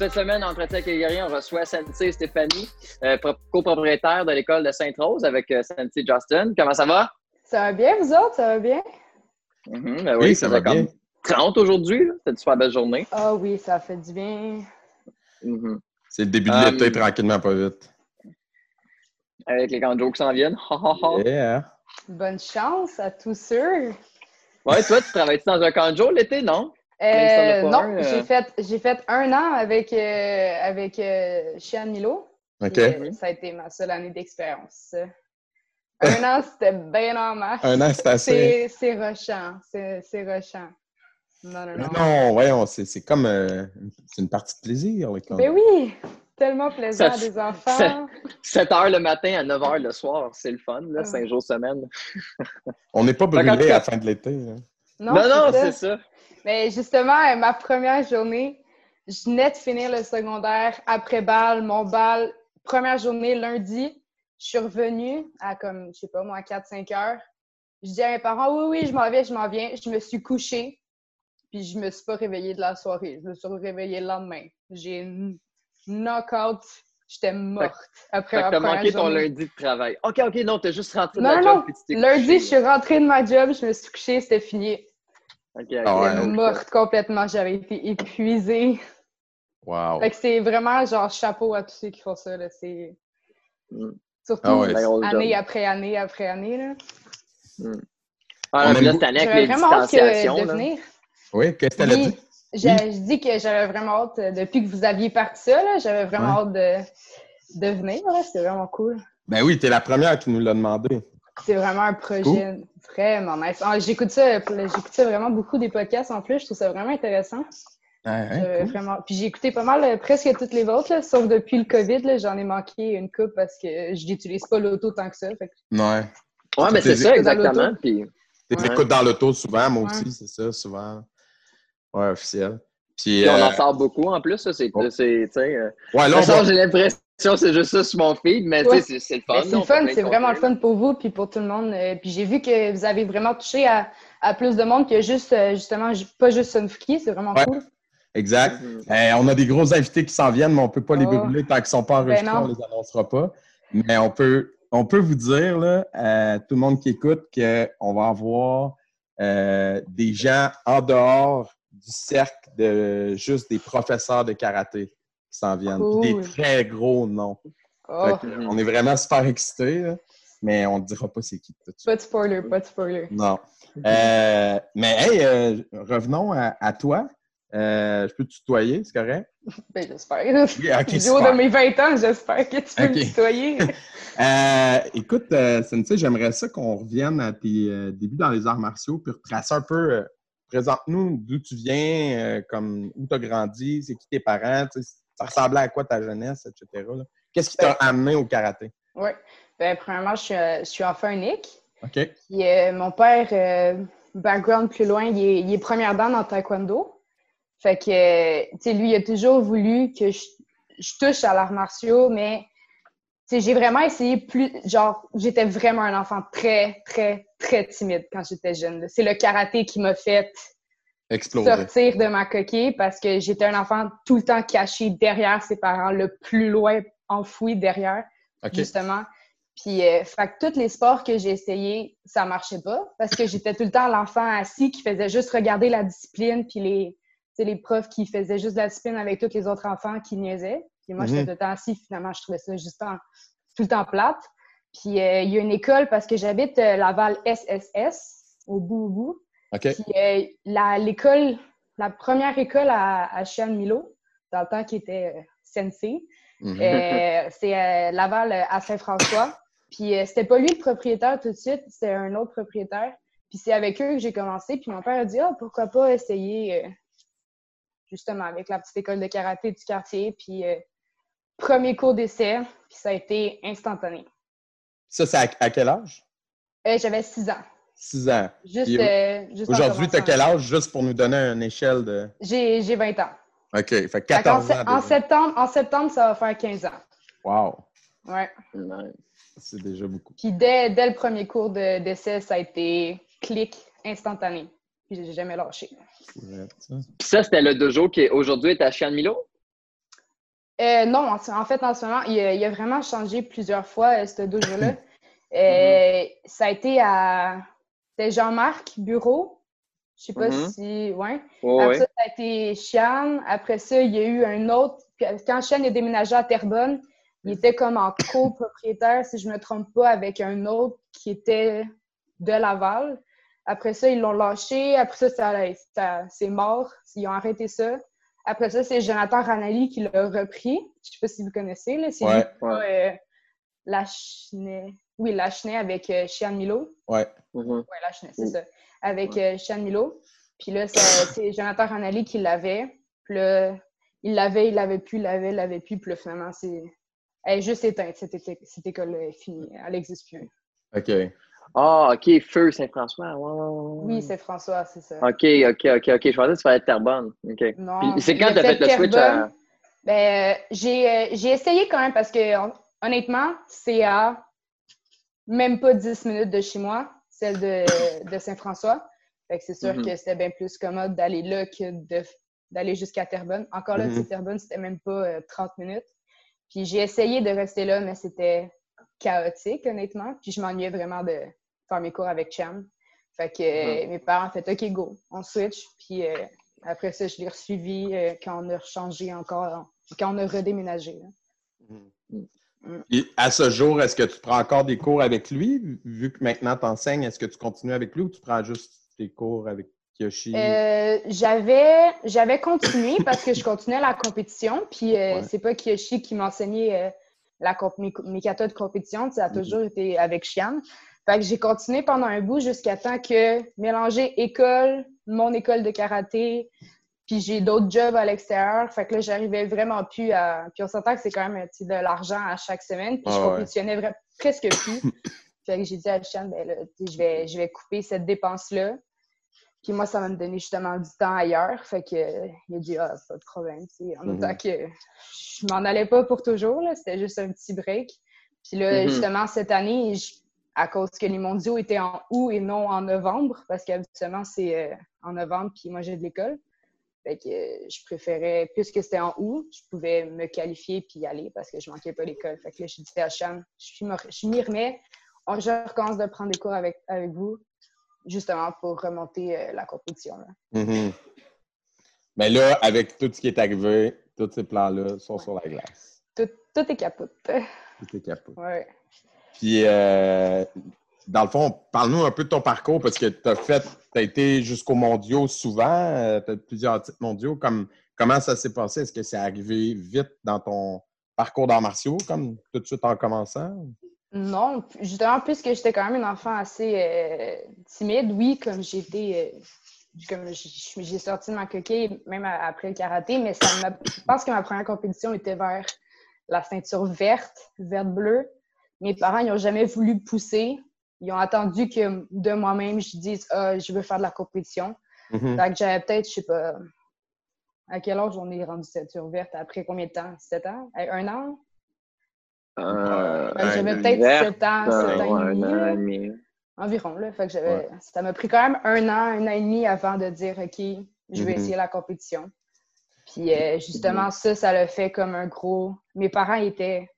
cette semaine, Entretien guerriers, on reçoit Sensei Stéphanie, euh, pro- copropriétaire de l'école de Sainte-Rose avec euh, Sensei Justin. Comment ça va? Ça va bien, vous autres? Ça va bien? Mhm, ben Oui, ça va bien. 30 aujourd'hui. C'était une super belle journée. Ah oui, ça fait du bien. Mhm. C'est le début de l'été, tranquillement, pas vite. Avec les canjos qui s'en viennent. Yeah. Bonne chance à tous ceux. Ouais, toi, tu travailles dans un canjo l'été, non? Euh, non, un, euh. j'ai fait, j'ai fait un an avec, euh, avec euh, Chian Milo. Euh, ça a été ma seule année d'expérience. Un an, c'était bien en masse. Un an, c'est assez. C'est c'est rushant. C'est c'est rushant. Non, non, non. non, voyons, c'est c'est comme euh, c'est une partie de plaisir. Les Ben oui! Tellement plaisant, Ça- des enfants. 7 h le matin à 9 h le soir, c'est le fun, là, Ouais. 5 jours semaine. On n'est pas brûlé à la fin de l'été. hein. Non, non, c'est ça. Mais justement, euh, ma première journée, je venais de finir le secondaire après balle, mon bal, première journée lundi, je suis revenue à comme, je sais pas moi, 4-5 heures. Je dis à mes parents, oui, oui, je m'en vais, je m'en viens. Je me suis couchée, puis je me suis pas réveillée de la soirée. Je me suis réveillée le lendemain. J'ai une knock-out, j'étais morte après ma t'as première manqué ton lundi de travail. OK, OK, non, t'as juste rentré de Non, non, job tu t'es Lundi, je suis rentrée de ma job, je me suis couchée, c'était fini. OK, OK. Ah ouais. Morte complètement, j'avais été épuisée. Wow. Fait que c'est vraiment genre chapeau à tous ceux qui font ça. Là. C'est... Mm. Surtout Ah ouais. Ben, année après année après année. Là. Ah, On puis là, cette année, avec J'avais les vraiment hâte que distanciations. de venir. Oui, qu'est-ce que t'allais Oui, dire? j'ai- Oui. je dis que j'avais vraiment hâte, euh, depuis que vous aviez parti ça, là, j'avais vraiment hâte de, de venir. là. C'était vraiment cool. Ben oui, t'es la première qui nous l'a demandé. C'est vraiment un projet vraiment nice. Ah, j'écoute ça, j'écoute ça vraiment beaucoup des podcasts en plus. Je trouve ça vraiment intéressant. Ouais, J'avais cool. vraiment... Puis j'ai écouté pas mal, euh, presque toutes les vôtres, là, sauf depuis le COVID. J'en ai manqué une coupe parce que je n'utilise pas l'auto tant que ça. Fait que Ouais. Ouais, mais c'est ça, exactement. Puis, Tu Ouais. écoutes dans l'auto souvent, moi Ouais. aussi, c'est ça, souvent. Ouais, officiel. Puis, puis on euh, en sort beaucoup en plus. ça, C'est, Oh. euh, j'ai l'impression que c'est juste ça sur mon feed, mais Ouais. c'est, c'est le fun. C'est le fun, c'est vraiment le fun pour vous puis pour tout le monde. Euh, puis j'ai vu que vous avez vraiment touché à, à plus de monde que juste, euh, justement, ju- pas juste Sunfuki, c'est vraiment Ouais. cool. Exact. Mhm. Euh, on a des gros invités qui s'en viennent, mais on ne peut pas les Oh. brûler tant qu'ils ne sont pas Ben enregistrés, on ne les annoncera pas. Mais on peut, on peut vous dire, là, à tout le monde qui écoute, qu'on va avoir euh, des gens en dehors du cercle de juste des professeurs de karaté qui s'en viennent. Puis Cool. Des très gros noms. Oh, on est vraiment super excités, là, mais on ne dira pas c'est qui tout pas de spoiler, pas de spoiler. Non. Euh, mais hey, euh, revenons à, à toi. Euh, je peux te tutoyer, c'est correct? Ben, j'espère. Oui, ok, Du haut de mes 20 ans, j'espère que tu peux me tutoyer. Euh, écoute, euh, j'aimerais ça qu'on revienne à tes débuts dans les arts martiaux, puis retracer un peu, présente-nous d'où tu viens, euh, comme où tu as grandi, c'est qui tes parents, ça ressemblait à quoi ta jeunesse, etc. Qu'est-ce qui t'a amené au karaté? Oui. Ben, premièrement, je suis, euh, je suis enfant unique. OK? Puis, euh, mon père, euh, background plus loin, il est, il est première dan en taekwondo. Fait que, tu sais, lui, il a toujours voulu que je, je touche à l'art martiaux, mais, j'ai vraiment essayé plus, genre, j'étais vraiment un enfant très, très, très timide quand j'étais jeune. C'est le karaté qui m'a fait sortir de ma coquille parce que j'étais un enfant tout le temps caché derrière ses parents, le plus loin enfoui derrière justement. Puis, euh, fait que tous les sports que j'ai essayés, ça marchait pas parce que j'étais tout le temps l'enfant assis qui faisait juste regarder la discipline, puis les, les profs qui faisaient juste la discipline avec tous les autres enfants qui niaisaient. Puis moi, j'étais Mhm. tout le temps assis, finalement, je trouvais ça juste en- tout le temps plate. Puis, euh, il y a une école parce que j'habite euh, Laval SSS, au bout au bout. Puis euh, la- l'école, la première école à, à Milo, dans le temps qui était sensei, Mhm. c'est Laval à Saint-François. Puis c'était pas lui le propriétaire tout de suite, c'était un autre propriétaire. Puis c'est avec eux que j'ai commencé. Puis mon père a dit Ah, pourquoi pas essayer justement avec la petite école de karaté du quartier. Puis premier cours d'essai, puis ça a été instantané. Ça, c'est à, à quel âge? Euh, J'avais 6 ans. 6 ans. Juste, euh, juste en Aujourd'hui, tu as quel âge, juste pour nous donner une échelle de. J'ai j'ai 20 ans. OK, fait Fait 14 qu'en ans. en, septembre, en septembre, ça va faire 15 ans. Wow, Ouais. Ouais. c'est déjà beaucoup. Puis dès, dès le premier cours de- d'essai, ça a été clic instantané. Puis j'ai jamais lâché. Puis ça, c'était le dojo qui aujourd'hui est à Chian Milo? Euh, non, en, fait, en ce moment, il a, il a vraiment changé plusieurs fois, euh, ce dojo-là. Euh, Mm-hmm. Ça a été à. C'était Jean-Marc Bureau. Je sais pas Mhm. si. Ouais. Oui, Après ça, ça a été Chian. Après ça, il y a eu un autre. Quand Chian est déménagé à Terrebonne, il était comme en copropriétaire, si je me trompe pas, avec un autre qui était de Laval. Après ça, ils l'ont lâché. Après ça, ça, ça- c'est mort. Ils ont arrêté ça. Après ça, c'est Jonathan Ranali qui l'a repris. Je sais pas si vous connaissez. Là. C'est Ouais. euh, Lachenay. Oui, Lachenay avec euh, Chian Milo. Ouais. Mhm. Oui, Lachenay, c'est Mm. ça. Avec euh, Chian Milo. Puis là, c'est Jonathan Ranali qui l'avait. Puis là, il l'avait, il l'avait plus, il l'avait, il l'avait plus. Puis là, finalement, c'est. Elle est juste éteinte. Cette, cette école est finie. Elle n'existe plus. OK. Ah, OK, Feu Saint-François. Ouais. Oui, c'est François, c'est ça. OK, OK, OK, OK. Je pensais que tu fallait être Terrebonne. OK. Non. C'est quand a tu as fait le switch à. Ben, euh, j'ai euh, j'ai essayé quand même parce que hon- honnêtement, c'est à même pas 10 minutes de chez moi, celle de, de Saint-François. Fait que c'est sûr Mhm. que c'était bien plus commode d'aller là que de- d'aller jusqu'à Terrebonne. Encore là, Mhm. sais, Terrebonne, c'était même pas euh, 30 minutes. Puis j'ai essayé de rester là, mais c'était chaotique, honnêtement. Puis je m'ennuyais vraiment de faire mes cours avec Cham. Fait que euh, mes parents ont fait OK, go, on switch. Puis euh, après ça, je l'ai resuivi euh, quand on a changé encore, quand on a redéménagé. là. Et à ce jour, est-ce que tu prends encore des cours avec lui? Vu que maintenant tu enseignes, est-ce que tu continues avec lui ou tu prends juste tes cours avec Kiyoshi? Euh, j'avais j'avais continué parce que je continuais la compétition. Puis euh, Ouais. c'est pas Kiyoshi qui m'enseignait euh, la mes, mes de compétition. Ça a Mhm. toujours été avec Chian. Fait que j'ai continué pendant un bout jusqu'à temps que mélanger école, mon école de karaté, puis j'ai d'autres jobs à l'extérieur. Fait que là, j'arrivais vraiment plus à. Puis on s'entend que c'est quand même de l'argent à chaque semaine. Puis je Ah ouais. compétitionnais vra- presque plus. fait que j'ai dit à Chian, ben là, je vais, je vais couper cette dépense-là. Puis moi, ça va me donner justement du temps ailleurs. Fait que euh, il a dit Ah, pas de problème. tu sais. En Mhm. autant que je m'en allais pas pour toujours. C'était juste un petit break. Puis là, Mhm. justement, cette année, je- à cause que les mondiaux étaient en août et non en novembre, parce qu'habituellement, c'est euh, en novembre, puis moi, j'ai de l'école. Fait que euh, je préférais, puisque c'était en août, je pouvais me qualifier puis y aller parce que je manquais pas l'école. Fait que là, j'ai dit à Cham, je m'y- remets. On- Je recommence de prendre des cours avec, avec vous, justement pour remonter euh, la compétition. là. Mhm. Mais là, avec tout ce qui est arrivé, tous ces plans-là sont sur la glace. Tout, tout est capote. Tout est capot. Ouais. Puis, euh, dans le fond, parle-nous un peu de ton parcours parce que tu as fait, tu as été jusqu'aux mondiaux souvent, tu as plusieurs titres mondiaux. Comme, comment ça s'est passé? Est-ce que c'est arrivé vite dans ton parcours d'arts martiaux, comme tout de suite en commençant? Non, justement, puisque j'étais quand même une enfant assez euh, timide, oui, comme été, euh, comme j'ai sorti de ma coquille, même après le karaté, mais je pense que ma première compétition était vers la ceinture verte, verte-bleue. Mes parents, ils n'ont jamais voulu pousser. Ils ont attendu que de moi-même, je dise, ah, je veux faire de la compétition. Mhm. Fait que j'avais peut-être, je sais pas, à quel âge on est rendu ceinture verte? Après combien de temps? Sept ans? Euh, Un an? Euh, J'avais peut-être vert, sept ans, euh, sept ans ouais, et demi. un an et demi. Environ, là. Fait que j'avais... Ouais. Ça m'a pris quand même un an, un an et demi avant de dire, OK, je vais Mhm. essayer la compétition. Puis euh, justement, ça, ça l'a fait comme un gros... Mes parents étaient...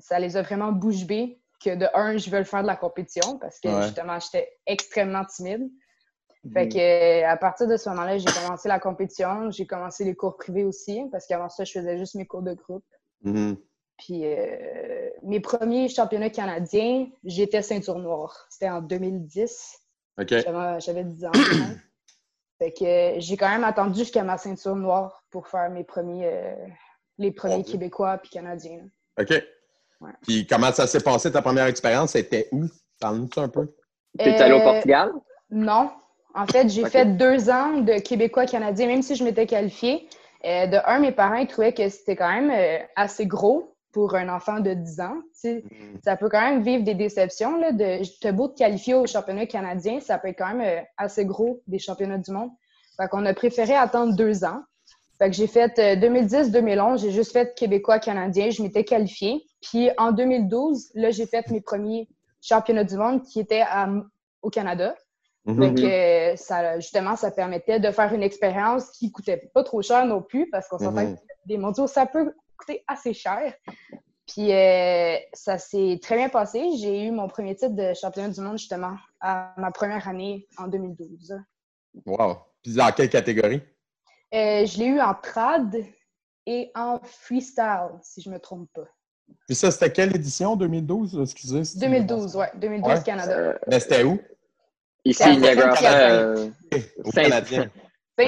Ça les a vraiment bouche bée que de un, je veux faire de la compétition parce que Ouais. justement, j'étais extrêmement timide. Fait Mhm. que à partir de ce moment-là, j'ai commencé la compétition. J'ai commencé les cours privés aussi parce qu'avant ça, je faisais juste mes cours de groupe. Mhm. Puis euh, mes premiers championnats canadiens, j'étais ceinture noire. C'était en 2010. OK. J'avais j'avais 10 ans. fait que j'ai quand même attendu jusqu'à ma ceinture noire pour faire mes premiers, euh, les premiers. Québécois puis Canadiens. OK. Ouais. Puis, comment ça s'est passé ta première expérience? C'était où? Parle-nous un peu? T'es allé au Euh, Portugal? Non. En fait, j'ai fait deux ans de Québécois-Canadiens, même si je m'étais qualifiée. Euh, de un, mes parents ils trouvaient que c'était quand même euh, assez gros. pour un enfant de 10 ans. Tu Mhm. Ça peut quand même vivre des déceptions. Là, de, t'as beau te qualifier au championnat canadien, ça peut être quand même euh, assez gros des championnats du monde. Fait qu'on a préféré attendre deux ans. Fait que j'ai fait euh, 2010-2011, j'ai juste fait québécois-canadien, je m'étais qualifiée. Puis en 2012, là, j'ai fait mes premiers championnats du monde qui étaient à- au Canada. Mhm. Donc, euh, ça, justement, ça permettait de faire une expérience qui coûtait pas trop cher non plus, parce qu'on s'entend Mhm. que des mondiaux, ça peut coûter assez cher. Puis, euh, ça s'est très bien passé. J'ai eu mon premier titre de championnat du monde, justement, à ma première année en 2012. Wow. Puis dans quelle catégorie? Euh, je l'ai eu en trad et en freestyle, si je me trompe pas. Puis ça, c'était quelle édition? 2012? Excusez. si tu- 2012, ouais. 2012 Ouais. Canada. Euh, Mais c'était où? ici, Niagara. Saint-Hyacinthe. euh, Au Saint- Canadien.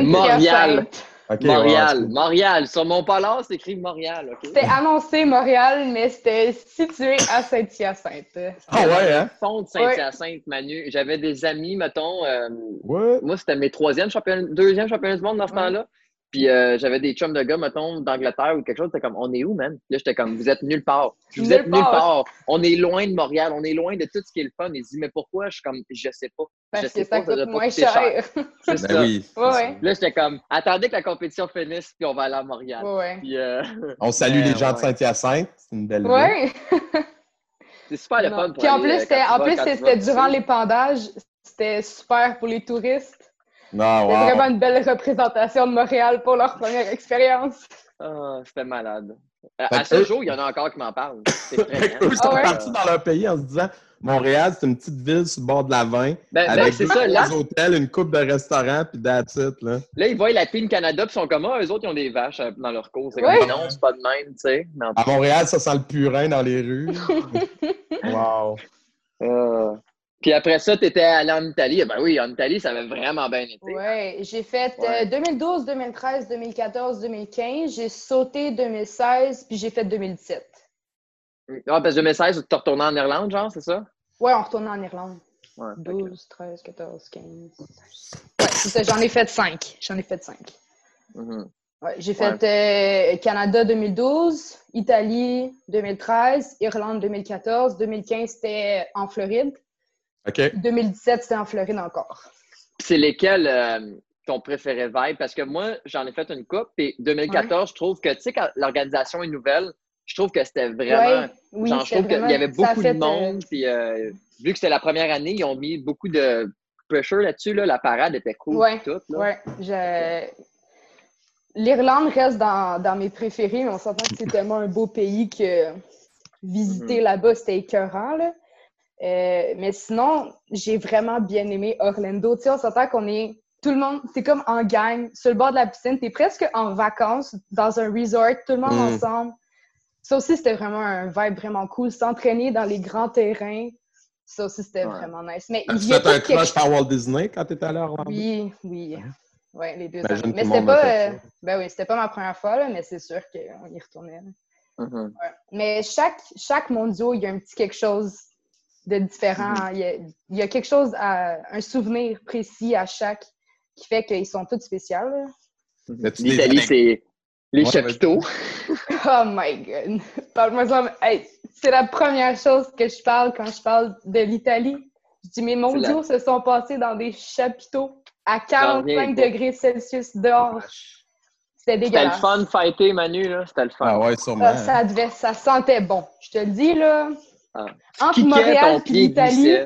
Montréal. Saint-Hyacinthe. OK, Montréal. ouais, Montréal. Sur mon polar, c'est écrit Montréal. C'était annoncé Montréal, mais c'était situé à Saint-Hyacinthe. Ah ouais, hein? Fond de Saint-Hyacinthe, Manu. J'avais des amis, mettons. euh, What? moi, c'était mes troisième championnat, deuxième championnat du monde dans ce Ouais. temps-là. Puis euh, j'avais des chums de gars, mettons, d'Angleterre ou quelque chose. C'était comme, on est où, man? Là, j'étais comme, vous êtes nulle part. Vous Nulle êtes nulle part. part. On est loin de Montréal. On est loin de tout ce qui est le fun. Ils disent, mais pourquoi? Je suis comme, je sais pas. je Parce sais que ça pas, coûte pas moins cher. C'est Ben ça. oui. Ouais, ouais. Là, j'étais comme, attendez que la compétition finisse, puis on va aller à Montréal. Ouais, ouais. Puis euh, On salue Ouais, les gens de. Saint-Hyacinthe. C'est une belle ville. C'est super le fun pour Puis en aller, plus, euh, c'était, durant l'épandage. C'était super pour les touristes. Ah, wow. vraiment une belle représentation de Montréal pour leur première expérience. Ah, c'était malade. À, ce eux- jour, il y en a encore qui m'en parlent. C'est qu'eux, ils sont Ah ouais? partis dans leur pays en se disant Montréal, c'est une petite ville sur le bord de la vin, Ben, ben, avec c'est deux ça. Là, trois hôtels, une coupe de restaurants, puis that's it, là. là, ils voient la Team Canada, puis ils sont comme, ah, eux autres, ils ont des vaches euh, dans leur cours. C'est Ouais. comme, non, c'est pas de même, tu sais. À Montréal, ça sent le purin dans les rues. wow. euh, Puis après ça, tu étais allé en Italie. Ben oui, en Italie, ça avait vraiment bien été. Ouais, j'ai fait Ouais. euh, 2012, 2013, 2014, 2015. J'ai sauté 2016, puis j'ai fait 2017. Ah, parce que 2016, tu retourné en Irlande, genre, c'est ça? Ouais, on retourne en Irlande. Ouais. 12, 13, 14, 15. Ouais, c'est ça, j'en ai fait 5. J'en ai fait 5. Mhm. Ouais, j'ai fait euh, Canada 2012, Italie 2013, Irlande 2014, 2015 c'était en Floride, OK. 2017 c'était en Floride encore. C'est lesquels euh, ton préféré vibe? Parce que moi, j'en ai fait une coupe. Puis 2014, je trouve que, tu sais, quand l'organisation est nouvelle, je trouve que c'était vraiment. Ouais, oui, genre, je c'était trouve qu'il y avait beaucoup fait, de monde. Puis euh, vu que c'était la première année, ils ont mis beaucoup de pressure là-dessus. Là. La parade était cool. Là. Ouais, je- L'Irlande reste dans, dans mes préférés, mais on s'entend que c'est tellement un beau pays que visiter Mhm. là-bas, c'était écœurant. Là. Euh, mais sinon, j'ai vraiment bien aimé Orlando. Tu sais, on s'entend qu'on est tout le monde, c'est comme en gang, sur le bord de la piscine, t'es presque en vacances dans un resort, tout le monde Mhm. ensemble. Ça aussi, c'était vraiment un vibe vraiment cool. S'entraîner dans les grands terrains, ça aussi, c'était Ouais. vraiment nice. Mais il y a un quelque crush par Walt Disney quand t'étais allé à Orlando? oui, oui. Ouais, les deux Mais c'était pas. euh, ben oui, c'était pas ma première fois, là, mais c'est sûr qu'on y retournait. Mhm. Ouais. Mais chaque, chaque mondial, il y a un petit quelque chose de différent. Mm-hmm. il, y a, il y a quelque chose, à, un souvenir précis à chaque qui fait qu'ils sont tous spéciaux. des L'Italie, c'est les Ouais, chapiteaux. Oh my god! Parle-moi ça. Hey, c'est la première chose que je parle quand je parle de l'Italie. Je dis, mes mondiaux se sont passés dans des chapiteaux à 45 reviens pas. degrés Celsius dehors. C'était C'était le dégueulasse. fun de fighter, Manu. là. C'était le fun. Ah ouais, sûrement. Ça devait, ça sentait bon. Je te le dis, là. Ah. Entre Kickais, Montréal ton et pied l'Italie.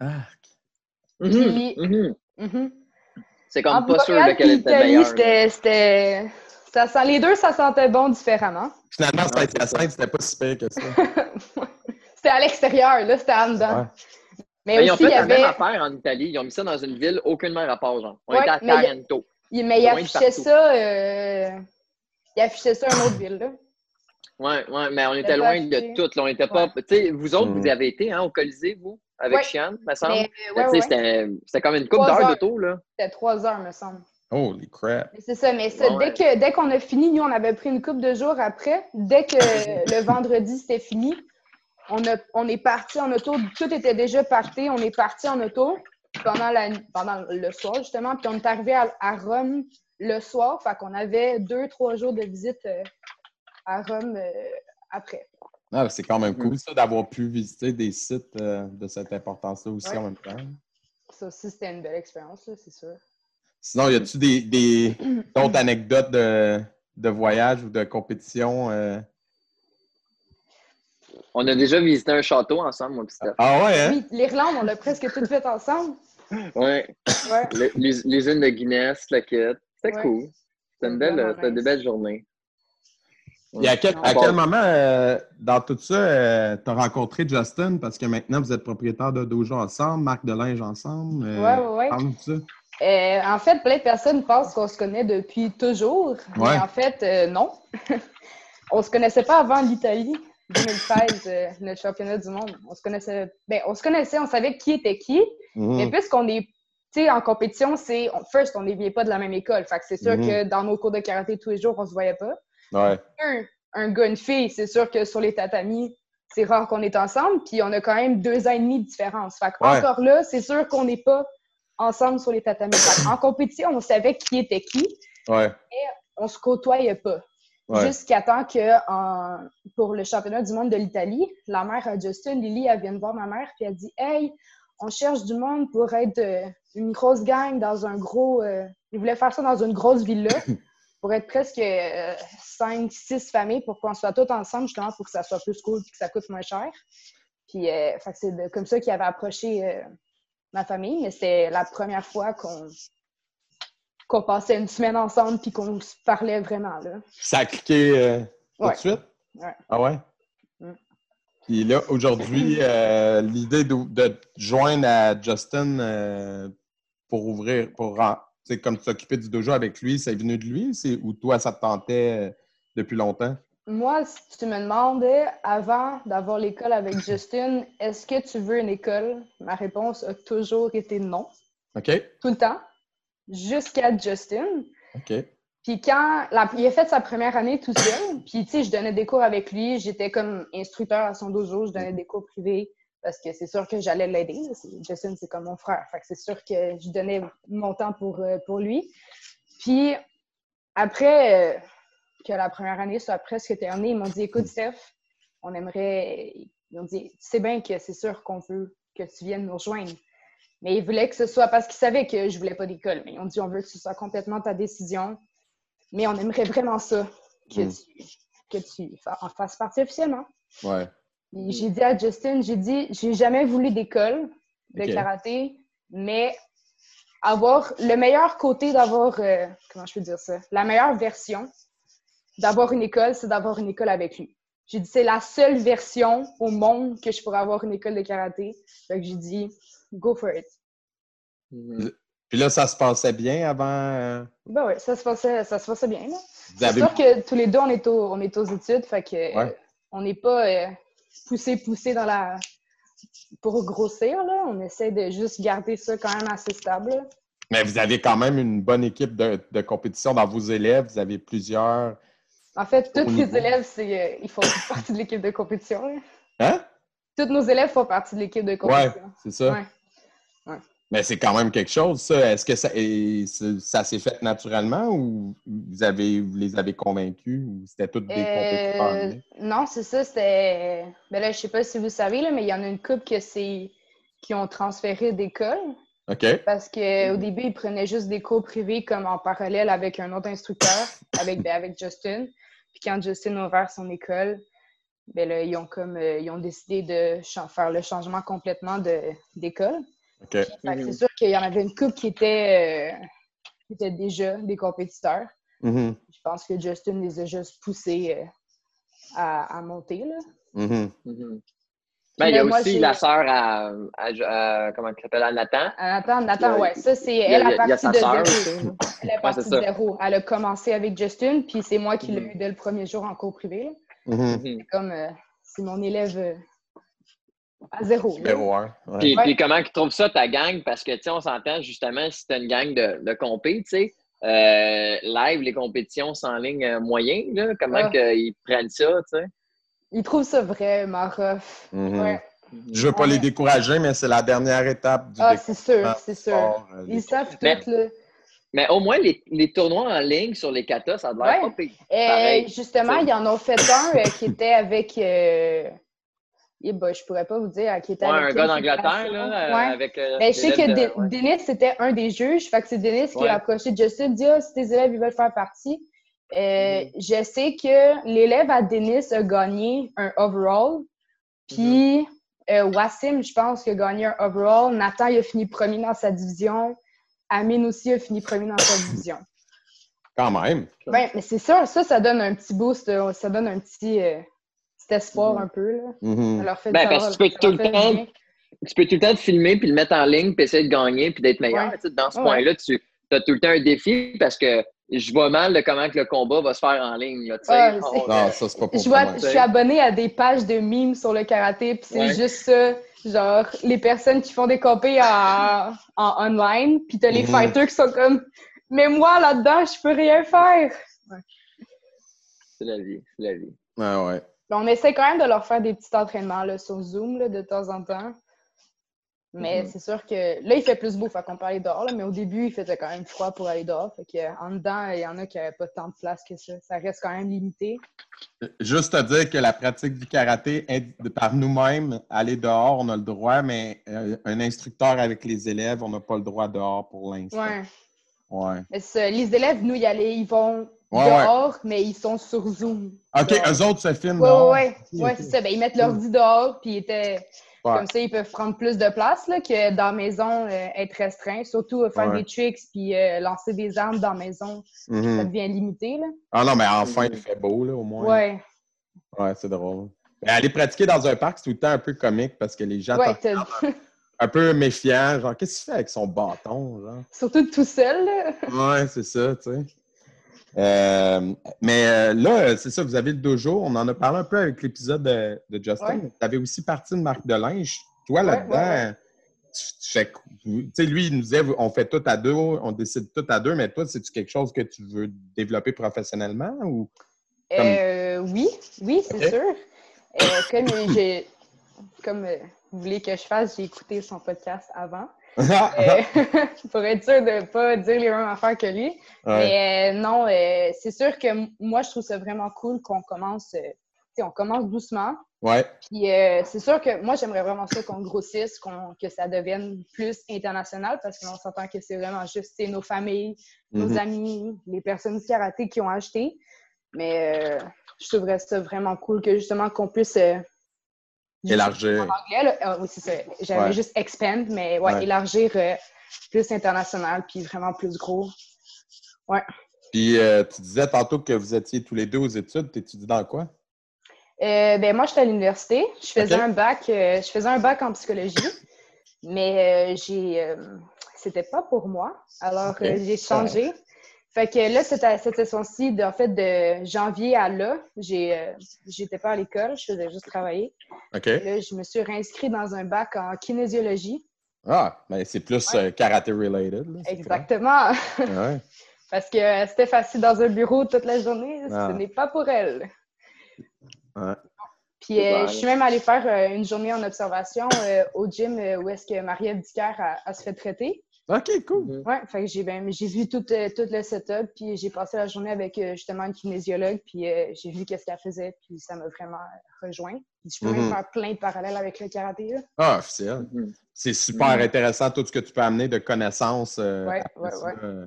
Ah, Mhm, Puis- mhm. Mhm. C'est comme Entre pas sûr Montréal lequel et était l'Italie, meilleur. c'était. c'était- Ça sent, les deux, ça sentait bon différemment. Finalement, Saint-Hyacinthe, c'était pas si pire que ça. C'était à l'extérieur, là, c'était en dedans. Ouais. Mais Mais ils ont aussi, fait il y la même avait. affaire en Italie. Ils ont mis ça dans une ville, aucunement rapport, genre. On Ouais, était à mais il y a- Taranto. il- Mais il de affichait partout. ça. euh, Il affichait ça à une autre ville, là. Ouais, ouais, mais on était loin de tout. Là. On était pas. Tu sais, vous autres, Mm. vous y avez été hein, au Colisée, vous, avec Ouais. Chian, me semble? Ouais, tu sais, ouais, C'était c'était comme une coupe d'heures heures. d'auto, là. C'était trois heures, me semble. Holy crap. C'est ça, mais ça, Ouais. dès que dès qu'on a fini, nous, on avait pris une couple de jours après. Dès que le vendredi, c'était fini, on, a, on est parti en auto. Tout était déjà parti. On est parti en auto pendant, la, pendant le soir, justement. Puis on est arrivé à, à Rome le soir. Fait qu'on avait deux, trois jours de visite euh, à Rome euh, après. Ah, c'est quand même Mm. cool, ça, d'avoir pu visiter des sites euh, de cette importance-là aussi Ouais. en même temps. Ça aussi, c'était une belle expérience, là, c'est sûr. Sinon, y a-tu des, des d'autres anecdotes de, de voyage ou de compétition? euh? On a déjà visité un château ensemble, pis Steph. Ah ouais, hein? Oui, l'Irlande, on l'a presque tout fait ensemble. Ouais. Ouais. L'us- L'usine de Guinness, la quête. C'était Ouais. cool. C'était une belle, c'était des belles journées. Et à quel, à moment, euh, dans tout ça, tu as rencontré Justin? Parce que maintenant, vous êtes propriétaire de dojo ensemble, marque de linge ensemble. euh, de ça. Euh, en fait, plein de personnes pensent qu'on se connaît depuis toujours. Ouais. Mais en fait, euh, non. on se connaissait pas avant l'Italie, 2013, euh, le championnat du monde. On se connaissait, ben, on se connaissait, on savait qui était qui. Mhm. Mais puisqu'on est, tu sais, en compétition, c'est, first, on n'est pas de la même école. Fait que c'est sûr Mhm. que dans nos cours de karaté tous les jours, on se voyait pas. Ouais. un, un gars, une fille, c'est sûr que sur les tatamis, c'est rare qu'on est ensemble, puis on a quand même deux ans et demi de différence. Fait Ouais. encore là, c'est sûr qu'on n'est pas ensemble sur les tatamis. En compétition, on savait qui était qui, Ouais. on se côtoyait pas. Ouais. Jusqu'à temps que en- pour le championnat du monde de l'Italie, la mère à Justin, Lily, elle vient de voir ma mère, puis elle dit Hey, on cherche du monde pour être euh, une grosse gang dans un gros. euh, Ils voulaient faire ça dans une grosse villa pour être presque 5, 6 familles pour qu'on soit tous ensemble, justement, pour que ça soit plus cool et que ça coûte moins cher. Puis, euh, c'est comme ça qu'il avait approché euh, ma famille, mais c'était la première fois qu'on qu'on passait une semaine ensemble puis qu'on se parlait vraiment. Là. Ça a cliqué euh, tout Ouais. de suite? Ouais. Ah ouais? Mm. Puis là, aujourd'hui, euh, l'idée de, de joindre à Justin euh, pour ouvrir, pour sais, comme s'occuper du dojo avec lui, c'est venu de lui? Ou toi, ça te tentait euh, depuis longtemps? Moi, si tu me demandais avant d'avoir l'école avec Justin, est-ce que tu veux une école? Ma réponse a toujours été non, OK? tout le temps, jusqu'à Justin. OK. Puis quand la- il a fait sa première année tout seul, puis tu sais, je donnais des cours avec lui, j'étais comme instructeur à son dojo, je donnais des cours privés parce que c'est sûr que j'allais l'aider. Justin, c'est comme mon frère, fait que c'est sûr que je donnais mon temps pour, euh, pour lui. Puis après euh, que la première année soit presque terminée, ils m'ont dit écoute, Steph, on aimerait. Ils ont dit tu sais bien que c'est sûr qu'on veut que tu viennes nous rejoindre. Mais ils voulaient que ce soit parce qu'ils savaient que je voulais pas d'école. Mais ils ont dit on veut que ce soit complètement ta décision. Mais on aimerait vraiment ça, que Mm. tu, que tu en fasses partie officiellement. Ouais. Puis J'ai dit à Justin, j'ai dit, j'ai jamais voulu d'école de karaté, mais avoir le meilleur côté d'avoir, euh, comment je peux dire ça, la meilleure version d'avoir une école, c'est d'avoir une école avec lui. J'ai dit, c'est la seule version au monde que je pourrais avoir une école de karaté. Que j'ai dit, go for it. Mhm. Puis là, ça se passait bien avant. euh, Ben ouais, ça se passait, ça se passait bien, là. vous C'est avez- sûr que tous les deux, on est, au- on est aux études, fait que Ouais. euh, on n'est pas poussé, poussé dans la... pour grossir, là. On essaie de juste garder ça quand même assez stable. là. Mais vous avez quand même une bonne équipe de, de compétition dans vos élèves. Vous avez plusieurs. En fait, tous les élèves, c'est, euh, ils font partie de l'équipe de compétition. là. Hein? Tous nos élèves font partie de l'équipe de Ouais, compétition. c'est ça. Ouais. Mais c'est quand même quelque chose, ça. Est-ce que ça, et ça s'est fait naturellement ou vous, avez, vous les avez convaincus ou c'était tous des compétiteurs? Euh, non, c'est ça, c'était... Ben là, je sais pas si vous savez, là, mais il y en a une couple que c'est... qui ont transféré d'école. OK. Parce qu'au début, ils prenaient juste des cours privés comme en parallèle avec un autre instructeur, avec, ben, avec Justin. Puis quand Justin a ouvert son école, ben là, ils ont comme euh, ils ont décidé de faire le changement complètement de- d'école. Mhm. C'est sûr qu'il y en avait une couple qui était, euh, qui était déjà des compétiteurs. Mhm. Je pense que Justin les a juste poussés euh, à, à monter. Là. Mhm. Ben, il y a moi, aussi j'ai- la sœur à, à- à- comment elle s'appelle, à Nathan. À Nathan, Nathan, a- ouais, ça c'est elle a de zéro. aussi. Elle est partie c'est de zéro. Elle a commencé avec Justin, puis c'est moi qui l'ai eu dès le premier jour en cours privé. Mhm. Comme euh, c'est mon élève euh, à zéro. un. ouais. Puis, Ouais. puis comment tu trouves ça, ta gang? Parce que, tu sais, on s'entend justement, si t'as une gang de, de compé, tu sais, euh, live, les compétitions sont en ligne euh, moyen, là, comment Ah. qu'ils prennent ça, tu sais? Ils trouvent ça vraiment rough. Mhm. Ouais. Je veux pas Ouais. les décourager, mais c'est la dernière étape du Ah, c'est sûr, c'est sûr. sport, euh, Ils savent tout, Mais- là. Mais au moins, les, les tournois en ligne sur les katas, ça a l'air Ouais. pas pire. Pareil. justement, T'sais. ils en ont fait un euh, qui était avec. Euh... eh ben, je pourrais pas vous dire qui était Ouais, avec un gars d'Angleterre, là, euh, Ouais. avec. euh, Ben, je sais que de- ouais. Dennis, c'était un des juges. Fait que c'est Dennis qui Ouais. a approché Justin, dit Ah, si tes élèves ils veulent faire partie. Euh, Mhm. Je sais que l'élève à Dennis a gagné un overall. Puis euh, Wassim, je pense, a gagné un overall. Nathan, il a fini premier dans sa division. Amine aussi a fini premier dans sa division. Quand même. Ben, mais c'est sûr, ça, ça donne un petit boost, ça donne un petit, euh, petit espoir Mhm. un peu. Là. Mhm. Fait Ben, parce que tu peux tout le temps- bien. tu peux tout le temps te filmer puis le mettre en ligne puis essayer de gagner puis d'être meilleur. Ouais. Dans ce Ouais. point-là, tu as tout le temps un défi parce que je vois mal de comment que le combat va se faire en ligne. Là. Ah, On-. Non, ça, c'est pas pour Je, vois, toi, je suis abonnée à des pages de mimes sur le karaté, puis c'est Ouais. juste ça. Genre, les personnes qui font des compés en, en online, puis t'as les Mhm. fighters qui sont comme « Mais moi, là-dedans, je peux rien faire! C'est la vie. C'est la vie. Ouais, ouais. » On essaie quand même de leur faire des petits entraînements là, sur Zoom là, de temps en temps. Mais Mhm. c'est sûr que là, il fait plus beau, fait qu'on peut aller dehors. là, mais au début, il faisait quand même froid pour aller dehors. Fait que, en dedans, il y en a qui n'avaient pas tant de place que ça. Ça reste quand même limité. Juste te dire que la pratique du karaté, par nous-mêmes, aller dehors, on a le droit, mais euh, un instructeur avec les élèves, on n'a pas le droit dehors pour l'instant. Ouais. Ouais. Mais les élèves, nous, y aller, ils vont Ouais, dehors, mais ils sont sur Zoom. OK, Dehors. eux autres se filment dehors. Ouais, ok. c'est ça. Ben, ils mettent l'ordi dehors, puis ils étaient... Comme ça, ils peuvent prendre plus de place là, que dans la maison, euh, être restreint. Surtout euh, faire des tricks, puis euh, lancer des armes dans la maison, ça Mhm. devient limité. Là. Ah non, mais enfin, Mhm. il fait beau, là, au moins. Ouais, Ouais, c'est drôle. Mais aller pratiquer dans un parc, c'est tout le temps un peu comique parce que les gens un peu méfiants. Genre, qu'est-ce qu'il fait avec son bâton? Genre? Surtout tout seul. là. Ouais, c'est ça, tu sais. Euh, mais euh, là, c'est ça, vous avez le dojo. On en a parlé un peu avec l'épisode de, de Justin. Ouais. Tu avais aussi parti de marque de linge. Toi, là-dedans, ouais, ouais. tu, tu fais. Tu sais, lui, il nous disait on fait tout à deux, on décide tout à deux, mais toi, c'est-tu quelque chose que tu veux développer professionnellement ou. Comme- Euh, oui, oui, c'est sûr. Euh, comme j'ai, comme vous voulez que je fasse, j'ai écouté son podcast avant. Euh, pour être sûr de ne pas dire les mêmes affaires que lui. Ouais. Mais euh, non, euh, c'est sûr que moi, je trouve ça vraiment cool qu'on commence, on commence doucement. Ouais. Puis euh, c'est sûr que moi, j'aimerais vraiment ça qu'on grossisse, que ça devienne plus international parce qu'on s'entend que c'est vraiment juste nos familles, nos Mhm. amis, les personnes du karaté qui ont acheté. Mais euh, je trouverais ça vraiment cool que justement qu'on puisse. euh, Élargir. en anglais, là, ah oui, c'est ça. J'avais Ouais. juste expand, mais ouais, Ouais. élargir euh, plus international puis vraiment plus gros. Puis euh, tu disais tantôt que vous étiez tous les deux aux études. Tu étudies dans quoi? Euh, ben, moi, j'étais à l'université. Je faisais un bac, je faisais un bac en psychologie, mais j'ai, c'était pas pour moi. Alors, j'ai changé. Fait que là, cette, cette session-ci, de- en fait, de janvier à là, j'ai, euh, j'étais pas à l'école, je faisais juste travailler. OK. Là, je me suis réinscrite dans un bac en kinésiologie. Ah, mais c'est plus euh, karaté related. là, c'est Exactement. Ouais. Parce que euh, c'était facile dans un bureau toute la journée, Ah. ce n'est pas pour elle. Ouais. Puis euh, Ouais. je suis même allée faire euh, une journée en observation euh, au gym euh, où est-ce que Marie-Ève Dicker a, a se fait traiter. OK, cool. Mhm. Ouais, fait que j'ai ben, j'ai vu tout, euh, tout le setup, puis j'ai passé la journée avec euh, justement une kinésiologue, puis euh, j'ai vu qu'est-ce qu'elle faisait, puis ça m'a vraiment rejoint. Puis je peux même Mhm. faire plein de parallèles avec le karaté. là. Ah, officiel. Mhm. C'est super intéressant tout ce que tu peux amener de connaissances. euh, Ouais, après ouais, ça, ouais. euh,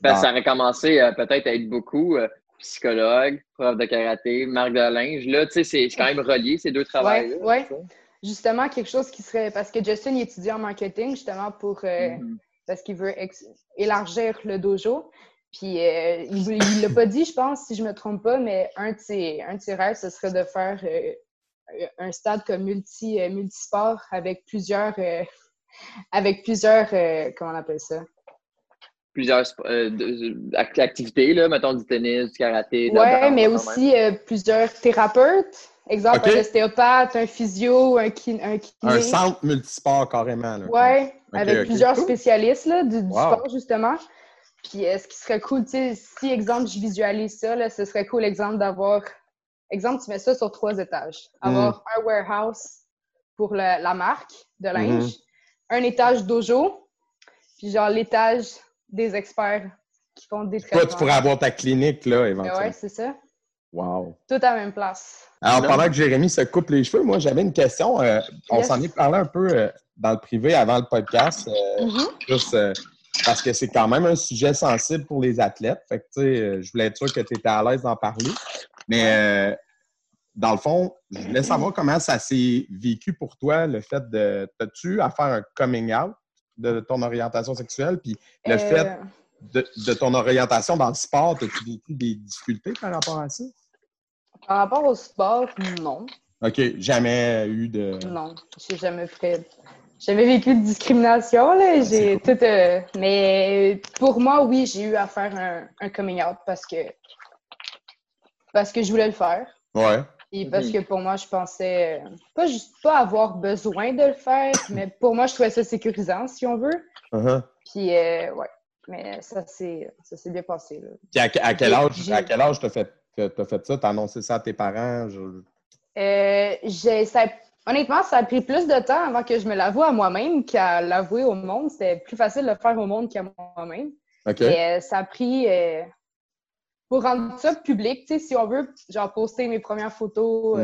Ben, ça aurait commencé euh, peut-être à être beaucoup euh, psychologue, prof de karaté, marque de linge. Là, tu sais, c'est c'est quand même relié ces deux travails-là. Ouais. Justement, quelque chose qui serait. Parce que Justin il étudie en marketing, justement, pour. Parce qu'il veut élargir le dojo. Puis euh, il ne l'a pas dit, je pense, si je me trompe pas, mais un de ses, un de ses rêves, ce serait de faire euh, un stade comme multi, euh, multisport avec plusieurs, euh, avec plusieurs, euh, comment on appelle ça? Plusieurs euh, activités, là, mettons du tennis, du karaté. danse, mais aussi euh, plusieurs thérapeutes. Exemple, un ostéopathe, un physio, un, kin un kiné. Un centre multisport carrément. Ok, avec plusieurs cool. spécialistes là, du, du Wow. sport, justement. Puis, euh, ce qui serait cool, tu sais, si, exemple, je visualise ça, là, ce serait cool, exemple, d'avoir. Exemple, tu mets ça sur trois étages. Mm. Avoir un warehouse pour le- la marque de Mm-hmm. linge, un étage dojo, puis genre l'étage des experts qui font des Toi, traitements. tu pourrais avoir ta clinique, là, éventuellement. ouais, c'est ça. Wow. Tout à la même place. Alors, pendant que Jérémy se coupe les cheveux, moi, j'avais une question. Euh, on Yes. s'en est parlé un peu euh, dans le privé avant le podcast, euh, Mhm. juste euh, parce que c'est quand même un sujet sensible pour les athlètes. Fait que, tu sais, euh, je voulais être sûr que tu étais à l'aise d'en parler. Mais euh, dans le fond, je voulais savoir comment ça s'est vécu pour toi, le fait de. As-tu à faire un coming out de ton orientation sexuelle? Puis le Euh, fait de, de ton orientation dans le sport, as-tu vécu des difficultés par rapport à ça? Par rapport au sport, non. OK, jamais eu de. Non, j'ai jamais fait. J'ai jamais vécu de discrimination, là. J'ai tout. euh, mais pour moi, oui, j'ai eu à faire un, un coming out parce que. Parce que je voulais le faire. Ouais. Et parce que pour moi, je pensais euh, pas juste pas avoir besoin de le faire, mais pour moi, je trouvais ça sécurisant, si on veut. Uh-huh. Puis, euh, ouais. Mais ça s'est ça s'est bien passé, là. Puis à, à quel âge, à quel âge t'as fait, que t'as fait ça? T'as annoncé ça à tes parents? Je- Euh, j'ai, ça, honnêtement, ça a pris plus de temps avant que je me l'avoue à moi-même qu'à l'avouer au monde. C'était plus facile de le faire au monde qu'à moi-même. Euh, ça a pris, euh, pour rendre ça public, tu si on veut, genre poster mes premières photos,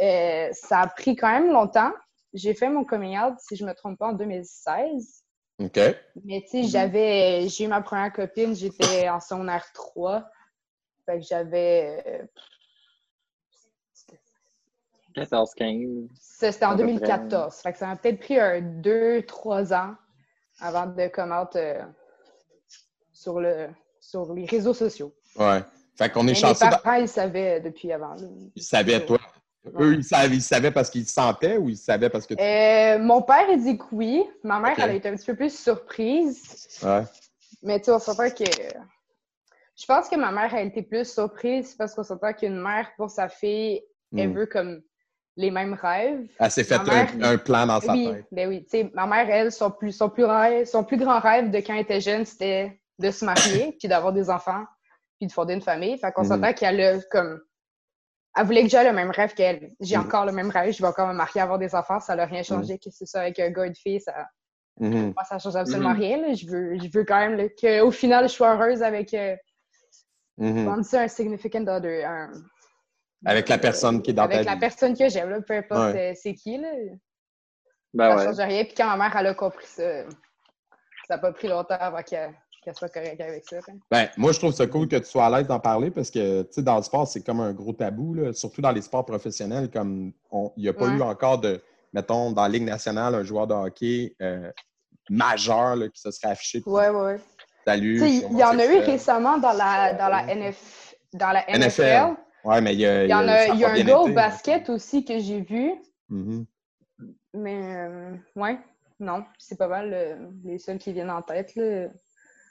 euh, ça a pris quand même longtemps. J'ai fait mon coming out, si je me trompe pas, en 2016. OK. Mais tu sais, j'avais, j'ai eu ma première copine, j'étais en secondaire 3. Fait que j'avais, euh, 14, 15. Ça, C'était en À peu 2014. Fait que ça m'a peut-être pris un 2-3 ans avant de commenter euh, sur, le, sur les réseaux sociaux. Ouais. Fait qu'on est Mais mes chanceux. d'a- parents, ils savaient depuis avant. Ils savaient, toi. Eux, ils savaient, ils savaient parce qu'ils sentaient ou ils savaient parce que tu. Euh, mon père, il dit que oui. Ma mère, elle a été un petit peu plus surprise. Ouais. Mais tu sais, on s'entend que... Je pense que ma mère a été plus surprise parce qu'on s'entend qu'une mère, pour sa fille, elle Hmm. veut comme les mêmes rêves. Elle s'est fait un, plan dans sa Oui, tête. ben oui. Tu sais, ma mère, elle, son plus, son, plus rêve- son plus grand rêve de quand elle était jeune, c'était de se marier, puis d'avoir des enfants, puis de fonder une famille. Fait qu'on Mhm. s'entend qu'elle a comme. Elle voulait que j'aie le même rêve qu'elle. J'ai Mhm. encore le même rêve, je vais encore me marier, avoir des enfants, ça n'a rien changé, que c'est ça avec un gars et une fille, ça, moi, ça change absolument rien. là. Je, veux, je veux quand même qu'au final, je sois heureuse avec, euh, Ça, un significant other. un- Avec la personne qui est dans avec ta la vie. personne que j'aime, peu importe Ouais. euh, c'est qui. Là. Ben ça ouais. change rien. Puis quand ma mère, elle a compris ça, ça n'a pas pris longtemps avant qu'elle soit correcte avec ça. hein. Ben, moi, je trouve ça cool que tu sois à l'aise d'en parler parce que, tu sais, dans le sport, c'est comme un gros tabou, là, surtout dans les sports professionnels, comme on- il n'y a pas Ouais. eu encore de, mettons, dans la Ligue nationale, un joueur de hockey euh, majeur là, qui se serait affiché. de Ouais, Il y en a eu récemment dans la, dans la, NF, dans la NFL. NFL. Ouais, mais il y a. Il y, en a, y a un gars au été. basket aussi que j'ai vu. Mhm. Mais, euh, ouais, non, c'est pas mal euh, les seuls qui viennent en tête. Là.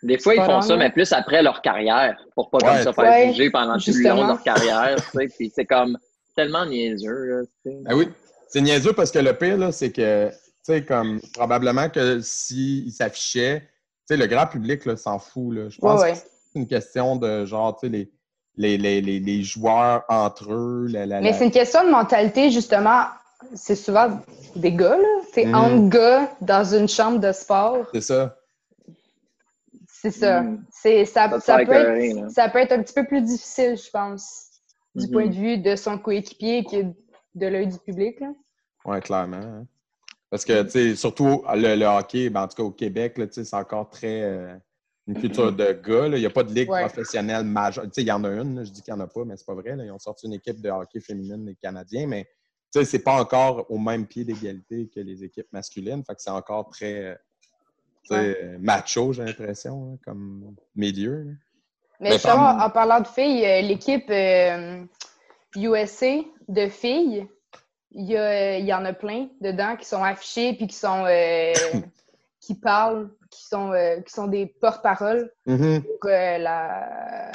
Des fois, ils font ça, mais plus après leur carrière, pour pas Ouais. comme ça faire Ouais, juger pendant tout le long justement. de leur carrière. tu sais. Puis c'est comme tellement niaiseux. Là. Ben oui, c'est niaiseux parce que le pire, là, c'est que, tu sais, comme probablement que s'il s'affichait, tu sais, le grand public s'en fout. Là. Je pense Ouais, ouais. que c'est une question de genre, tu sais, les, les, les, les, les joueurs entre eux. La, la, Mais la- c'est une question de mentalité, justement. C'est souvent des gars, là. C'est Mhm. entre gars dans une chambre de sport. C'est ça. C'est ça. C'est, ça, Ça peut être, là. ça peut être un petit peu plus difficile, je pense, du Mhm. point de vue de son coéquipier que de l'œil du public. Là. Oui, clairement. Hein. Parce que, tu sais, surtout le, le hockey, ben, en tout cas au Québec, c'est encore très. euh, une culture de gars. Il n'y a pas de ligue Ouais. professionnelle majeure. Tu sais, il y en a une, là, je dis qu'il n'y en a pas, mais c'est pas vrai. là. Ils ont sorti une équipe de hockey féminine des Canadiens, mais tu sais, c'est pas encore au même pied d'égalité que les équipes masculines. Fait que c'est encore très euh, euh, macho, j'ai l'impression, là, comme milieu. là. Mais en parlant de filles, l'équipe euh, USA de filles, il y, a- il y en a plein dedans qui sont affichés puis qui sont euh, qui parlent, qui sont, euh, qui sont des porte-paroles Mhm. pour euh, la,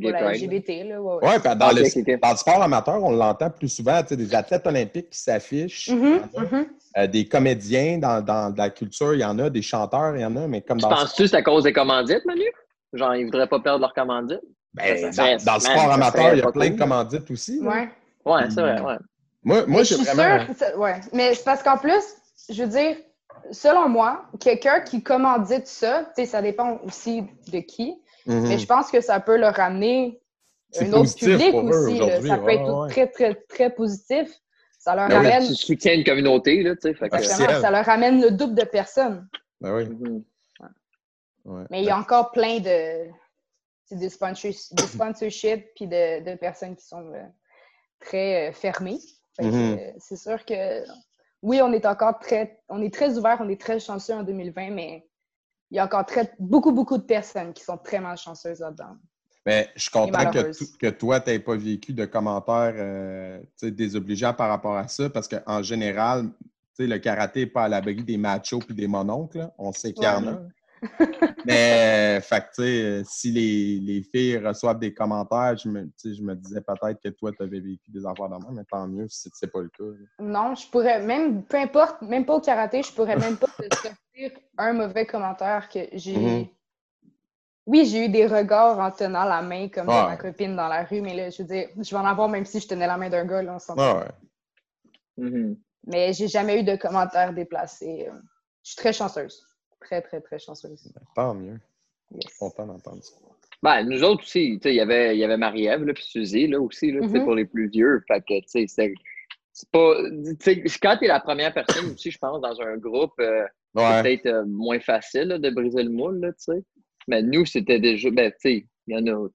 pour. LGBT. Là, ouais, ouais. Ouais, dans, le, dans le sport amateur, on l'entend plus souvent, tu sais, des athlètes olympiques qui s'affichent. Mhm, mhm. Euh, des comédiens dans, dans la culture, il y en a, des chanteurs, il y en a, mais comme Tu penses-tu que c'est à cause des commandites, Manu? Genre, ils voudraient pas perdre leur commandite? ben, ça dans- le sport amateur, il y a plein cool. de commandites aussi. là. Ouais. C'est vrai, ouais. Moi, moi j'ai suis vraiment. sûre, ouais. Mais c'est parce qu'en plus, je veux dire, selon moi, quelqu'un qui commandite ça, tu sais, ça dépend aussi de qui, Mhm. mais je pense que ça peut leur amener C'est un autre public aussi. là. Ça peut ouais, être ouais. très, très, très positif. Ça leur Ben oui. ramène, Tu soutiens une communauté, là, tu sais. fait que- Officiel. exactement, ça leur ramène le double de personnes. Ben oui. Mhm. Ouais. Mais il y a encore plein de, sponsors- de sponsorships puis de, de personnes qui sont euh, très euh, que, Mhm. euh, c'est sûr que oui, on est encore très, on est très ouvert, on est très chanceux en 2020, mais il y a encore très, beaucoup, beaucoup de personnes qui sont très malchanceuses là-dedans. Mais je suis content que, que toi, tu n'aies pas vécu de commentaires euh, désobligeants par rapport à ça, parce qu'en général, le karaté n'est pas à l'abri des machos et des mononcles. là. On sait qu'il y en a. Mais, fait que, tu sais, si les, les filles reçoivent des commentaires, je me, tu sais, je me disais peut-être que toi, tu avais vécu des affaires de même, mais tant mieux si c'est pas le cas. là. Non, je pourrais même, peu importe, même pas au karaté, je pourrais même pas te sortir un mauvais commentaire que j'ai. Mhm. Oui, j'ai eu des regards en tenant la main comme de ma copine dans la rue, mais là, je veux dire, je vais en avoir même si je tenais la main d'un gars, là, on s'entend. Ah ouais. Mhm. Mais j'ai jamais eu de commentaires déplacés. euh. Je suis très chanceuse. Très, très, très chanceuse. Tant mieux. Yes. Content d'entendre ça. Ben, nous autres aussi, tu sais, il y avait, il y avait Marie-Ève, là, puis Suzy, là, aussi, là, tu sais, Mhm. pour les plus vieux. Fait que, tu sais, c'est c'est pas... Tu sais, quand t'es la première personne aussi, je pense, dans un groupe, euh, c'est peut-être euh, moins facile, là, de briser le moule, là, tu sais. Mais nous, c'était déjà... Ben, tu sais, il y en a.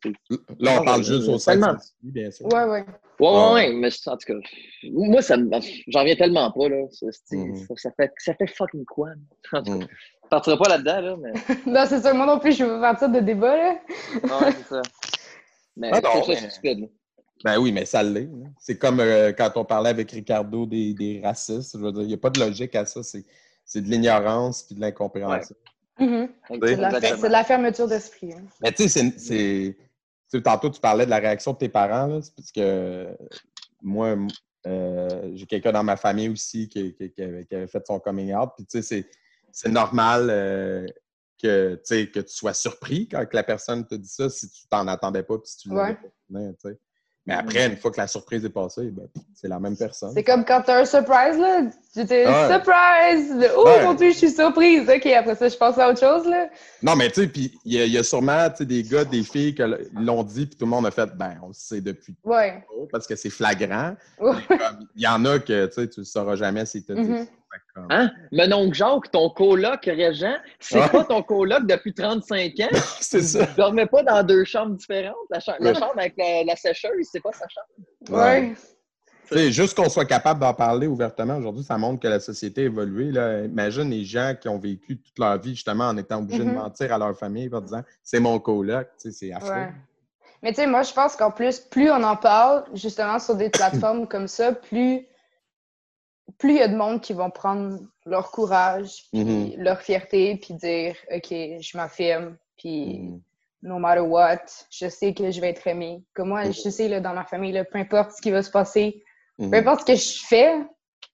Là, on parle Ouais, juste au sein bien sûr. Ouais, ouais. Ouais, ouais, mais en tout cas, moi, ça j'en reviens tellement pas, là. Ça, Mhm. ça, ça fait, ça fait fucking quoi? En tout cas, je partirai pas là-dedans, là, mais... Non, c'est ça. Moi non plus, je veux pas partir de débat, là. Ouais, c'est ça. Mais Ah non, c'est ça, mais- c'est stupide. là. Ben oui, mais ça l'est. C'est comme euh, quand on parlait avec Ricardo des, des racistes. Je veux dire, il n'y a pas de logique à ça. C'est, c'est de l'ignorance puis de l'incompréhension. C'est de, la, Exactement. c'est de la fermeture d'esprit. hein. Mais tu sais, c'est, c'est- tu sais, tantôt, tu parlais de la réaction de tes parents. Là, c'est parce que moi, euh, j'ai quelqu'un dans ma famille aussi qui, qui- qui avait, qui avait fait son coming out. Puis tu sais, c'est, c'est normal euh, que, tu sais, que tu sois surpris quand que la personne te dit ça si tu t'en attendais pas puis si tu Ouais. pas venir, tu sais. Mais après, une fois que la surprise est passée, ben, c'est la même personne. C'est comme quand t'as un surprise, là. Dis Ouais. surprise! Oh Ouais. mon dieu, je suis surprise! Ok, après ça, je passe à autre chose, là. Non, mais tu sais, puis il y, a- il y a sûrement des gars, des filles qui l'ont dit, puis tout le monde a fait, ben, on le sait depuis Ouais. tôt parce que c'est flagrant. Ouais. Il y en a que tu ne sauras jamais si tu Mhm. Hein? Mon oncle Jacques, ton coloc Régent, c'est Ouais. pas ton coloc depuis 35 ans? C'est ça. Tu dormais pas dans deux chambres différentes? La, cha- la Ouais. chambre avec la, la sécheuse, c'est pas sa chambre? Ouais. Tu sais, juste qu'on soit capable d'en parler ouvertement aujourd'hui, ça montre que la société a évolué. Là. Imagine les gens qui ont vécu toute leur vie justement en étant obligés de mentir à leur famille en disant c'est mon coloc. Tu sais, C'est affreux. Ouais. Mais tu sais, moi, je pense qu'en plus, plus on en parle, justement, sur des plateformes comme ça, plus plus il y a de monde qui vont prendre leur courage, puis Mhm. leur fierté, puis dire OK, je m'affirme, puis Mhm. no matter what, je sais que je vais être aimée. Comme moi, je sais, là, dans ma famille, là, peu importe ce qui va se passer, Mhm. peu importe ce que je fais,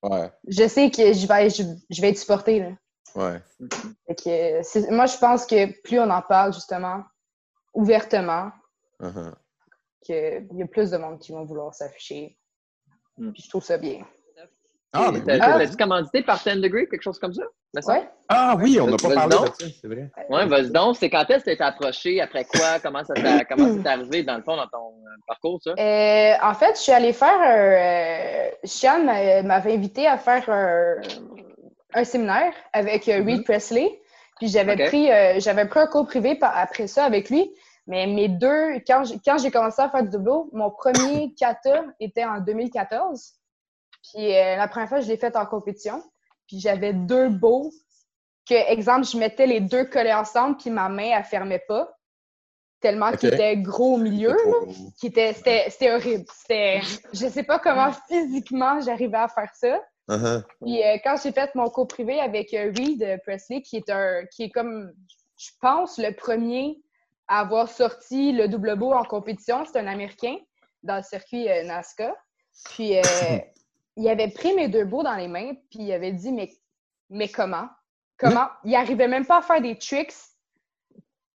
Ouais, je sais que je vais, je, je vais être supportée. Là. ouais. Que, moi, je pense que plus on en parle, justement, ouvertement, Uh-huh. qu'il y a plus de monde qui vont vouloir s'afficher. Mm. Puis je trouve ça bien. Ah, ben oui. T'as- T'as-tu commandité par 10 Degree, quelque chose comme ça? Ouais. Ah oui, on n'a pas parlé donc. de ça, c'est vrai. Ouais, vas-y donc. C'est quand est-ce que t'es approché? Après quoi? Comment ça c'est arrivé, dans le fond, dans ton euh, parcours, ça? Euh, en fait, je suis allée faire un. Euh, Sian m'a- m'avait invité à faire un, un séminaire avec Reed Mhm. Presley. Puis j'avais pris, euh, j'avais pris un cours privé après ça avec lui. Mais mes deux, quand j'ai, quand j'ai commencé à faire du double, mon premier kata était en 2014. Puis euh, la première fois, je l'ai fait en compétition. Puis j'avais deux beaux que, exemple, je mettais les deux collés ensemble, puis ma main, elle fermait pas. Tellement qu'il était gros au milieu. Qui était, c'était, c'était horrible. C'était, je sais pas comment physiquement j'arrivais à faire ça. Uh-huh. Puis euh, quand j'ai fait mon cours privé avec euh, Reed Presley, qui est un, qui est comme, je pense, le premier à avoir sorti le double beau en compétition, c'est un Américain dans le circuit euh, NASCAR. Puis euh, il avait pris mes deux beaux dans les mains, puis il avait dit mais, mais comment, comment? Il arrivait même pas à faire des tricks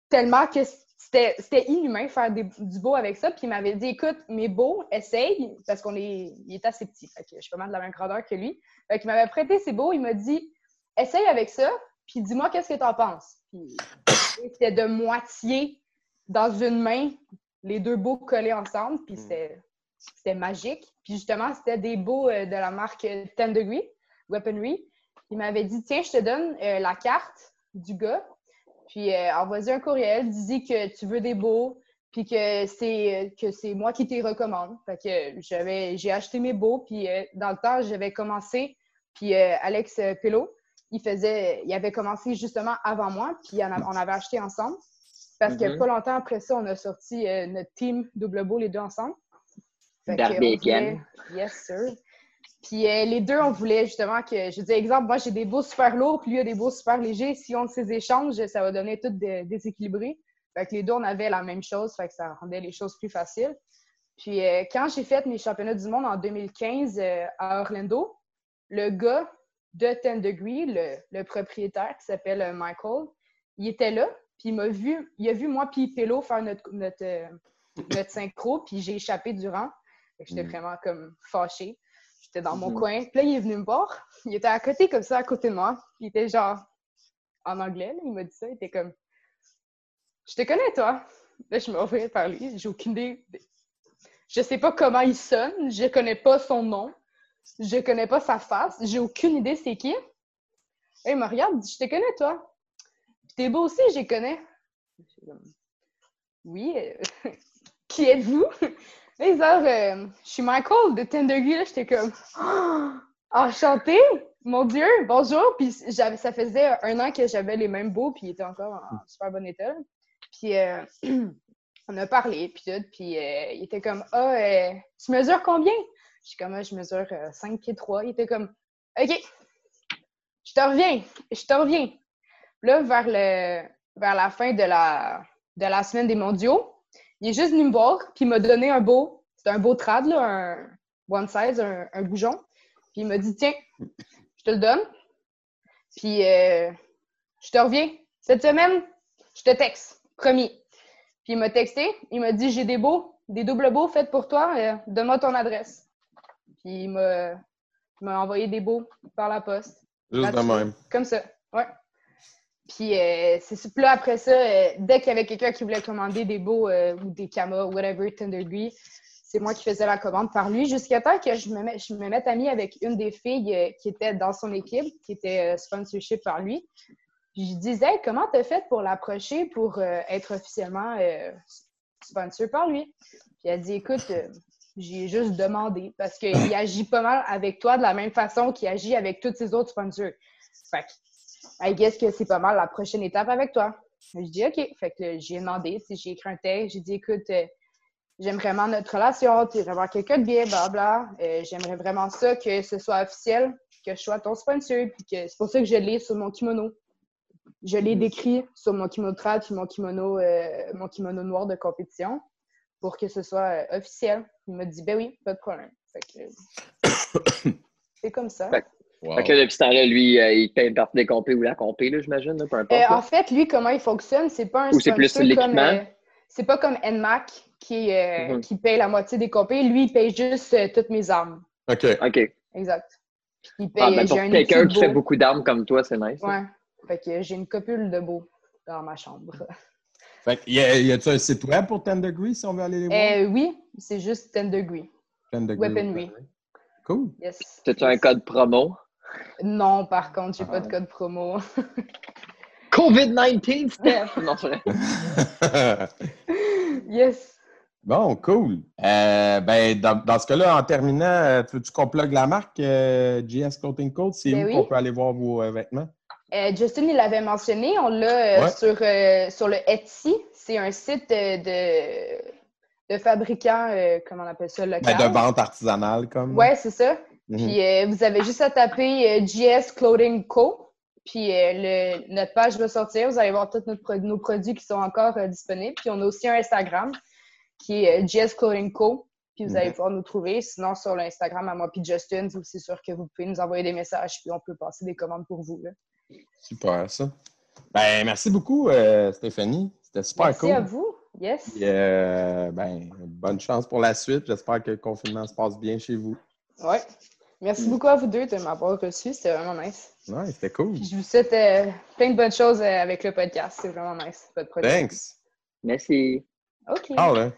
tellement que c'était c'était inhumain faire des- du beau avec ça. Puis il m'avait dit écoute, mes beaux, essaye, parce qu'on est, il est assez petit. Fait que je suis pas mal de la même grandeur que lui. Fait qu'il m'avait prêté ses beaux. Il m'a dit essaye avec ça, puis dis-moi qu'est-ce que tu en penses. Puis c'était de moitié dans une main, les deux beaux collés ensemble, puis c'était c'était magique. Puis justement, c'était des beaux euh, de la marque 10 Degree, Weaponry. Il m'avait dit Tiens, je te donne euh, la carte du gars, puis euh, envoie-y un courriel, dis que tu veux des beaux, puis que c'est que c'est moi qui t'y recommande. Fait que j'avais j'ai acheté mes beaux, puis dans le temps, j'avais commencé, puis Alex Pello, il faisait il avait commencé justement avant moi, puis on, avait acheté ensemble. Parce que Mhm. pas longtemps après ça, on a sorti notre team double beau les deux ensemble. Voulait- Yes, sir. Puis euh, les deux, on voulait justement que, je dis exemple, moi j'ai des beaux super lourds, puis lui a des beaux super légers. Si on ces échanges, ça va donner tout dé- déséquilibré. Fait que les deux, on avait la même chose, fait que ça rendait les choses plus faciles. Puis euh, quand j'ai fait mes championnats du monde en 2015 euh, à Orlando, le gars de 10 Degree, le, le propriétaire qui s'appelle Michael, il était là, puis il m'a vu, il a vu moi puis Pello faire notre, notre, notre synchro, puis j'ai échappé durant. J'étais Mm. vraiment comme fâchée. J'étais dans mon Mhm. coin. Puis là, il est venu me voir. Il était à côté comme ça, à côté de moi. Il était genre en anglais, là, il m'a dit ça. Il était comme Je te connais, toi. Là, je me revoyais par lui. J'ai aucune idée. Je sais pas comment il sonne. Je connais pas son nom. Je connais pas sa face. J'ai aucune idée c'est qui. Et il me regarde, il dit Je te connais, toi. Puis t'es beau aussi, je les connais. Oui. euh, qui êtes-vous? Là, genre, euh, je suis Michael de 10 degrés, là, j'étais comme, oh, enchanté, mon Dieu, bonjour. Puis ça faisait un an que j'avais les mêmes beaux, puis il était encore en super bon état. Puis euh, on a parlé, puis tout, puis euh, il était comme, ah, tu mesures combien? Je suis comme, ah, je mesure euh, 5 pieds 3. Il était comme, OK, je te reviens, je te reviens. Là, vers, le, vers la fin de la, de la semaine des mondiaux, il est juste venu me voir, puis il m'a donné un beau, c'était un beau trad, là, un one size, un, un bougeon. Puis il m'a dit, tiens, je te le donne. Puis euh, je te reviens. Cette semaine, je te texte, promis. Puis il m'a texté, il m'a dit, j'ai des beaux, des doubles beaux faits pour toi, euh, donne-moi ton adresse. Puis il m'a, envoyé des beaux par la poste. Juste de même. Comme ça, ouais. Puis euh, c'est ça. Là, après ça, euh, dès qu'il y avait quelqu'un qui voulait commander des beaux euh, ou des camas, whatever, 10 degree, c'est moi qui faisais la commande par lui, jusqu'à temps que je me, mette- je me mette amie avec une des filles qui était dans son équipe, qui était sponsorship par lui. Puis je disais, comment t'as fait pour l'approcher pour être officiellement sponsor par lui? Puis elle dit, écoute, j'ai juste demandé parce qu'il agit pas mal avec toi de la même façon qu'il agit avec tous ses autres sponsors. Fait que, I guess que c'est pas mal la prochaine étape avec toi. Je dis OK. Fait que j'ai demandé, sais, j'ai écrit un texte, j'ai dit écoute, euh, j'aime vraiment notre relation, tu sais, avoir quelqu'un de bien, blabla. Euh, J'aimerais vraiment ça, que ce soit officiel, que je sois ton sponsor, puis que c'est pour ça que je l'ai sur mon kimono. Je l'ai décrit sur mon kimono trad, puis mon kimono, euh, mon kimono noir de compétition, pour que ce soit euh, officiel. Il m'a dit ben oui, pas de problème. Fait que c'est comme ça. Fait Wow. Fait que là, depuis ce temps-là, lui, euh, il paye une partie des compés ou la compé, là, j'imagine, peu importe. Euh, en fait, lui, comment il fonctionne, c'est pas un Ou c'est plus comme, l'équipement? euh, c'est pas comme NMAC qui, euh, Mhm. qui paye la moitié des compés. Lui, il paye juste euh, toutes mes armes. OK. OK. Exact. Il paye, Ah, ben, pour un quelqu'un qui fait beau. beaucoup d'armes comme toi, c'est nice. hein. Ouais. Fait que j'ai une copule de beau dans ma chambre. Fait que, y a-tu un site web pour 10 Degree si on veut aller les voir? Euh, oui, c'est juste 10 degrés. 10 Degree. weaponry. Cool. Yes. T'as-tu un code promo? Non, par contre, j'ai pas Ah. de code promo. COVID-19, Steph! non, c'est vrai. yes. bon, cool. Euh, ben, dans, dans ce cas-là, en terminant, euh, tu veux-tu qu'on plug la marque euh, GS Clothing Code? C'est Ben où oui. qu'on peut aller voir vos euh, vêtements? Euh, Justin, il l'avait mentionné, on l'a euh, Ouais. sur, euh, sur le Etsy. C'est un site de, de fabricants, euh, comment on appelle ça, local. Ben, de vente artisanale, comme. Ouais, c'est ça. Mhm. Puis euh, vous avez juste à taper euh, GS Clothing Co. Puis euh, le- notre page va sortir. Vous allez voir tous nos produits qui sont encore euh, disponibles. Puis on a aussi un Instagram qui est euh, GS Clothing Co. Puis vous allez Mhm. pouvoir nous trouver. Sinon, sur l'Instagram à moi puis Justin, c'est sûr que vous pouvez nous envoyer des messages. Puis on peut passer des commandes pour vous. là. Super, ça. Ben, merci beaucoup, euh, Stéphanie. C'était super Merci cool. à vous. Yes. Euh, ben, bonne chance pour la suite. J'espère que le confinement se passe bien chez vous. Ouais. Merci beaucoup à vous deux de m'avoir reçu. C'était vraiment nice. Ouais, c'était cool. Puis je vous souhaite euh, plein de bonnes choses euh, avec le podcast. C'est vraiment nice, votre projet. Thanks. Merci. OK. Ah, ouais.